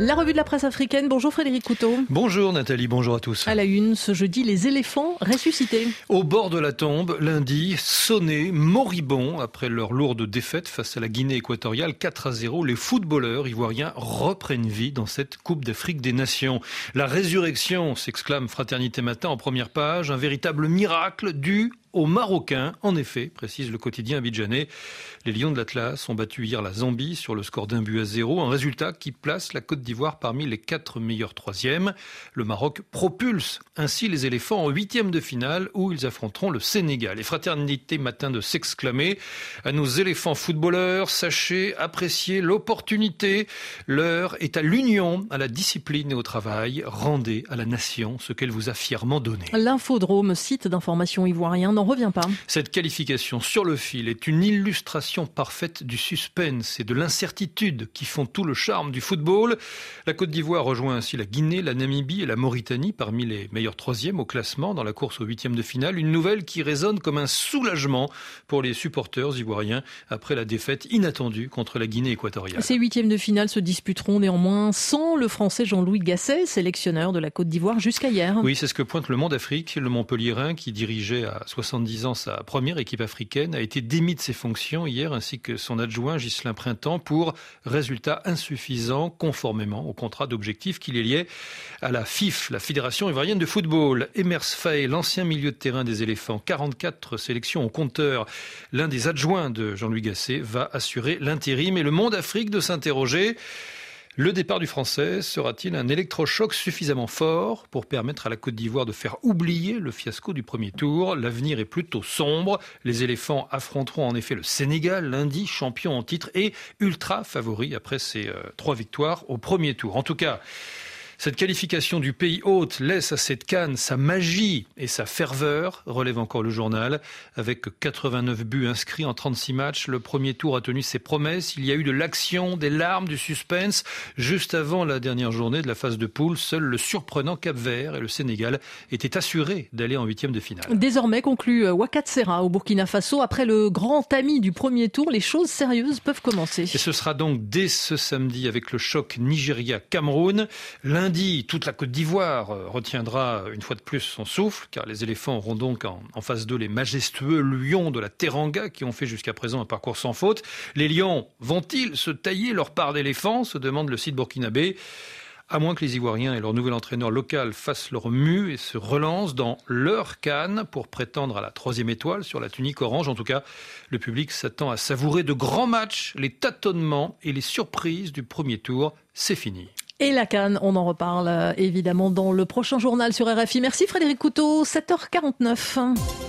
La revue de la presse africaine. Bonjour Frédéric Couteau. Bonjour Nathalie, bonjour à tous. À la une, ce jeudi, les éléphants ressuscités. Au bord de la tombe, lundi, sonnés, moribonds, après leur lourde défaite face à la Guinée équatoriale 4 à 0, les footballeurs ivoiriens reprennent vie dans cette Coupe d'Afrique des Nations. La résurrection, s'exclame Fraternité Matin en première page, un véritable miracle dû aux Marocains. En effet, précise le quotidien abidjanais, les Lions de l'Atlas ont battu hier la Zambie sur le score d'un but à zéro, un résultat qui place la Côte d'Ivoire parmi les quatre meilleurs troisièmes. Le Maroc propulse ainsi les éléphants en huitième de finale où ils affronteront le Sénégal. Et fraternité matin de s'exclamer à nos éléphants footballeurs, sachez apprécier l'opportunité. L'heure est à l'union, à la discipline et au travail. Rendez à la nation ce qu'elle vous a fièrement donné. L'infodrome, site d'information ivoirien, n'en revient pas. Cette qualification sur le fil est une illustration parfaite du suspense et de l'incertitude qui font tout le charme du football. La Côte d'Ivoire rejoint ainsi la Guinée, la Namibie et la Mauritanie parmi les meilleurs troisièmes au classement dans la course au huitième de finale. Une nouvelle qui résonne comme un soulagement pour les supporters ivoiriens après la défaite inattendue contre la Guinée équatoriale. Ces huitièmes de finale se disputeront néanmoins sans le français Jean-Louis Gasset, sélectionneur de la Côte d'Ivoire jusqu'à hier. Oui, c'est ce que pointe le Monde Afrique. Le Montpellierin qui dirigeait à 70 ans sa première équipe africaine a été démis de ses fonctions hier ainsi que son adjoint Ghislain Printemps pour résultat insuffisant conformément au contrat d'objectif qui les liait à la FIF, la Fédération ivoirienne de football. Emers Faye, l'ancien milieu de terrain des éléphants, 44 sélections au compteur, l'un des adjoints de Jean-Louis Gasset, va assurer l'intérim et le monde Afrique de s'interroger. Le départ du Français sera-t-il un électrochoc suffisamment fort pour permettre à la Côte d'Ivoire de faire oublier le fiasco du premier tour? L'avenir est plutôt sombre. Les éléphants affronteront en effet le Sénégal lundi, champion en titre et ultra favori après ses euh, trois victoires au premier tour. En tout cas, cette qualification du pays hôte laisse à cette canne sa magie et sa ferveur, relève encore le journal. Avec 89 buts inscrits en 36 matchs, le premier tour a tenu ses promesses. Il y a eu de l'action, des larmes, du suspense. Juste avant la dernière journée de la phase de poule, seul le surprenant Cap Vert et le Sénégal étaient assurés d'aller en huitième de finale. Désormais, conclut euh, Wakat Serra au Burkina Faso, après le grand ami du premier tour, les choses sérieuses peuvent commencer. Et ce sera donc dès ce samedi avec le choc Nigeria-Cameroun. Lundi, toute la Côte d'Ivoire euh, retiendra une fois de plus son souffle, car les éléphants auront donc en, face d'eux les majestueux lions de la Teranga qui ont fait jusqu'à présent un parcours sans faute. Les lions vont-ils se tailler leur part d'éléphants se demande le site burkinabé. À moins que les Ivoiriens et leur nouvel entraîneur local fassent leur mue et se relancent dans leur canne pour prétendre à la troisième étoile sur la tunique orange. En tout cas, le public s'attend à savourer de grands matchs, les tâtonnements et les surprises du premier tour. C'est fini. Et la Cannes, on en reparle euh, évidemment dans le prochain journal sur RFI. Merci Frédéric Couteau, 7h49.